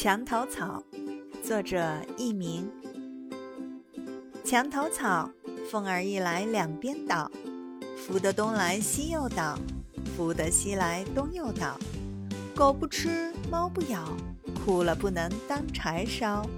墙头草，作者佚名。墙头草，风儿一来两边倒，拂得东来西又倒，拂得西来东又倒。狗不吃，猫不咬，枯了不能当柴烧。